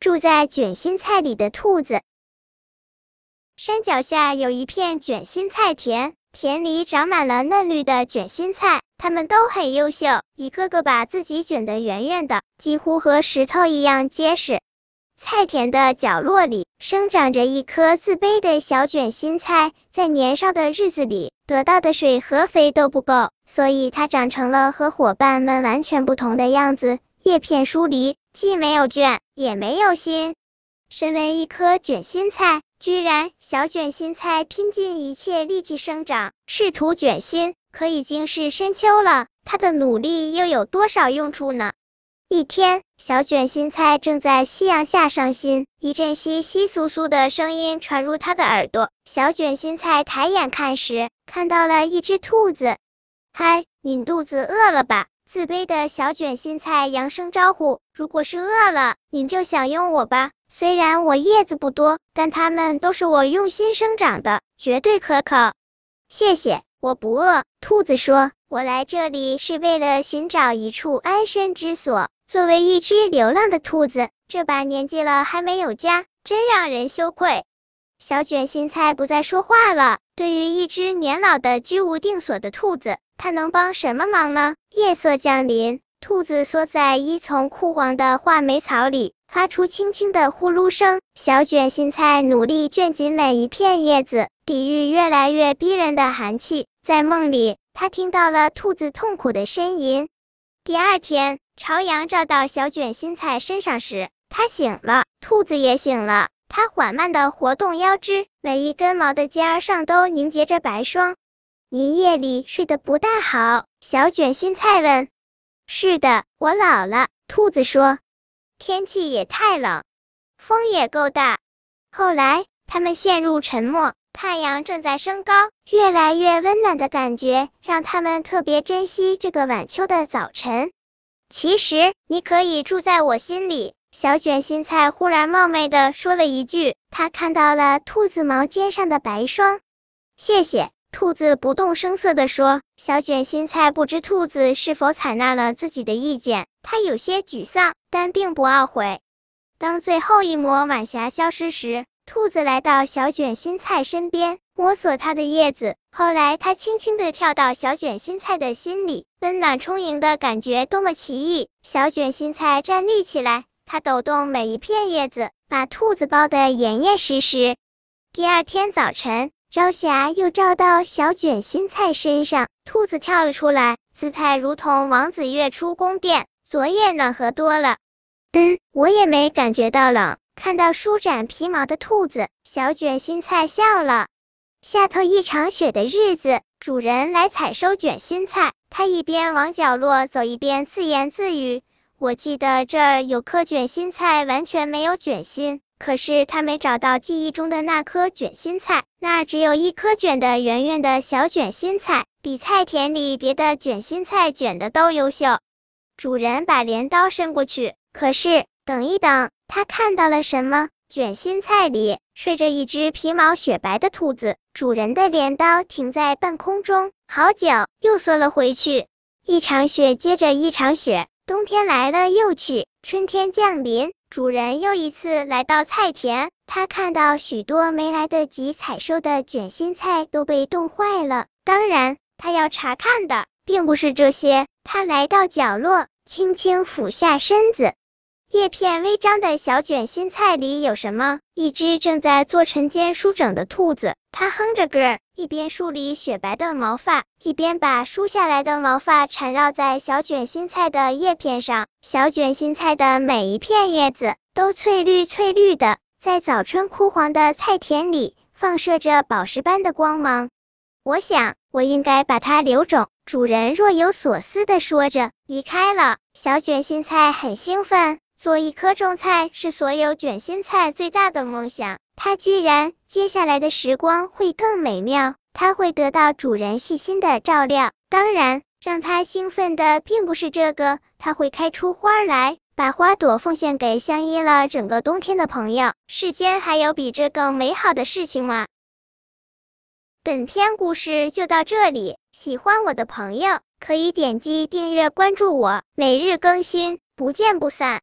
住在卷心菜里的兔子。山脚下有一片卷心菜田，田里长满了嫩绿的卷心菜，它们都很优秀，一个个把自己卷得圆圆的，几乎和石头一样结实。菜田的角落里生长着一颗自卑的小卷心菜，在年少的日子里得到的水和肥都不够，所以它长成了和伙伴们完全不同的样子，叶片疏离，既没有卷，也没有心。身为一颗卷心菜，居然小卷心菜拼尽一切力气生长，试图卷心，可已经是深秋了，它的努力又有多少用处呢？一天，小卷心菜正在夕阳下伤心，一阵稀稀疏疏的声音传入他的耳朵。小卷心菜抬眼看时，看到了一只兔子。嗨，你肚子饿了吧？自卑的小卷心菜扬声招呼。如果是饿了，您就享用我吧。虽然我叶子不多，但它们都是我用心生长的，绝对可口。谢谢，我不饿。兔子说：“我来这里是为了寻找一处安身之所。”作为一只流浪的兔子，这把年纪了还没有家，真让人羞愧。小卷心菜不再说话了。对于一只年老的居无定所的兔子，它能帮什么忙呢？夜色降临，兔子缩在一丛枯黄的画眉草里，发出轻轻的呼噜声。小卷心菜努力卷紧每一片叶子，抵御越来越逼人的寒气。在梦里，它听到了兔子痛苦的呻吟。第二天。朝阳照到小卷心菜身上时，它醒了，兔子也醒了。它缓慢的活动腰肢，每一根毛的尖儿上都凝结着白霜。你夜里睡得不大好，小卷心菜问。是的，我老了。兔子说。天气也太冷，风也够大。后来，他们陷入沉默。太阳正在升高，越来越温暖的感觉让他们特别珍惜这个晚秋的早晨。其实你可以住在我心里。小卷心菜忽然冒昧的说了一句，他看到了兔子毛尖上的白霜。谢谢，兔子不动声色的说。小卷心菜不知兔子是否采纳了自己的意见，他有些沮丧，但并不懊悔。当最后一抹晚霞消失时，兔子来到小卷心菜身边，摸索它的叶子。后来，它轻轻的跳到小卷心菜的心里，温暖充盈的感觉多么奇异！小卷心菜站立起来，它抖动每一片叶子，把兔子包得严严实实。第二天早晨，朝霞又照到小卷心菜身上，兔子跳了出来，姿态如同王子跃出宫殿。昨夜暖和多了，嗯，我也没感觉到冷。看到舒展皮毛的兔子，小卷心菜笑了。下头一场雪的日子，主人来采收卷心菜，他一边往角落走，一边自言自语：“我记得这儿有颗卷心菜，完全没有卷心。可是他没找到记忆中的那颗卷心菜，那只有一颗卷的圆圆的小卷心菜，比菜田里别的卷心菜卷的都优秀。”主人把镰刀伸过去，可是等一等。他看到了什么？卷心菜里睡着一只皮毛雪白的兔子。主人的镰刀停在半空中，好久，又缩了回去。一场雪接着一场雪，冬天来了又去，春天降临。主人又一次来到菜田，他看到许多没来得及采收的卷心菜都被冻坏了。当然，他要查看的并不是这些。他来到角落，轻轻俯下身子。叶片微张的小卷心菜里有什么？一只正在做晨间梳整的兔子，它哼着歌儿，一边梳理雪白的毛发，一边把梳下来的毛发缠绕在小卷心菜的叶片上。小卷心菜的每一片叶子都翠绿翠绿的，在早春枯黄的菜田里放射着宝石般的光芒。我想，我应该把它留种。主人若有所思的说着，离开了。小卷心菜很兴奋。做一颗种菜是所有卷心菜最大的梦想，它居然接下来的时光会更美妙，它会得到主人细心的照料。当然，让它兴奋的并不是这个，它会开出花来，把花朵奉献给相依了整个冬天的朋友。世间还有比这更美好的事情吗？本篇故事就到这里，喜欢我的朋友可以点击订阅关注我，每日更新，不见不散。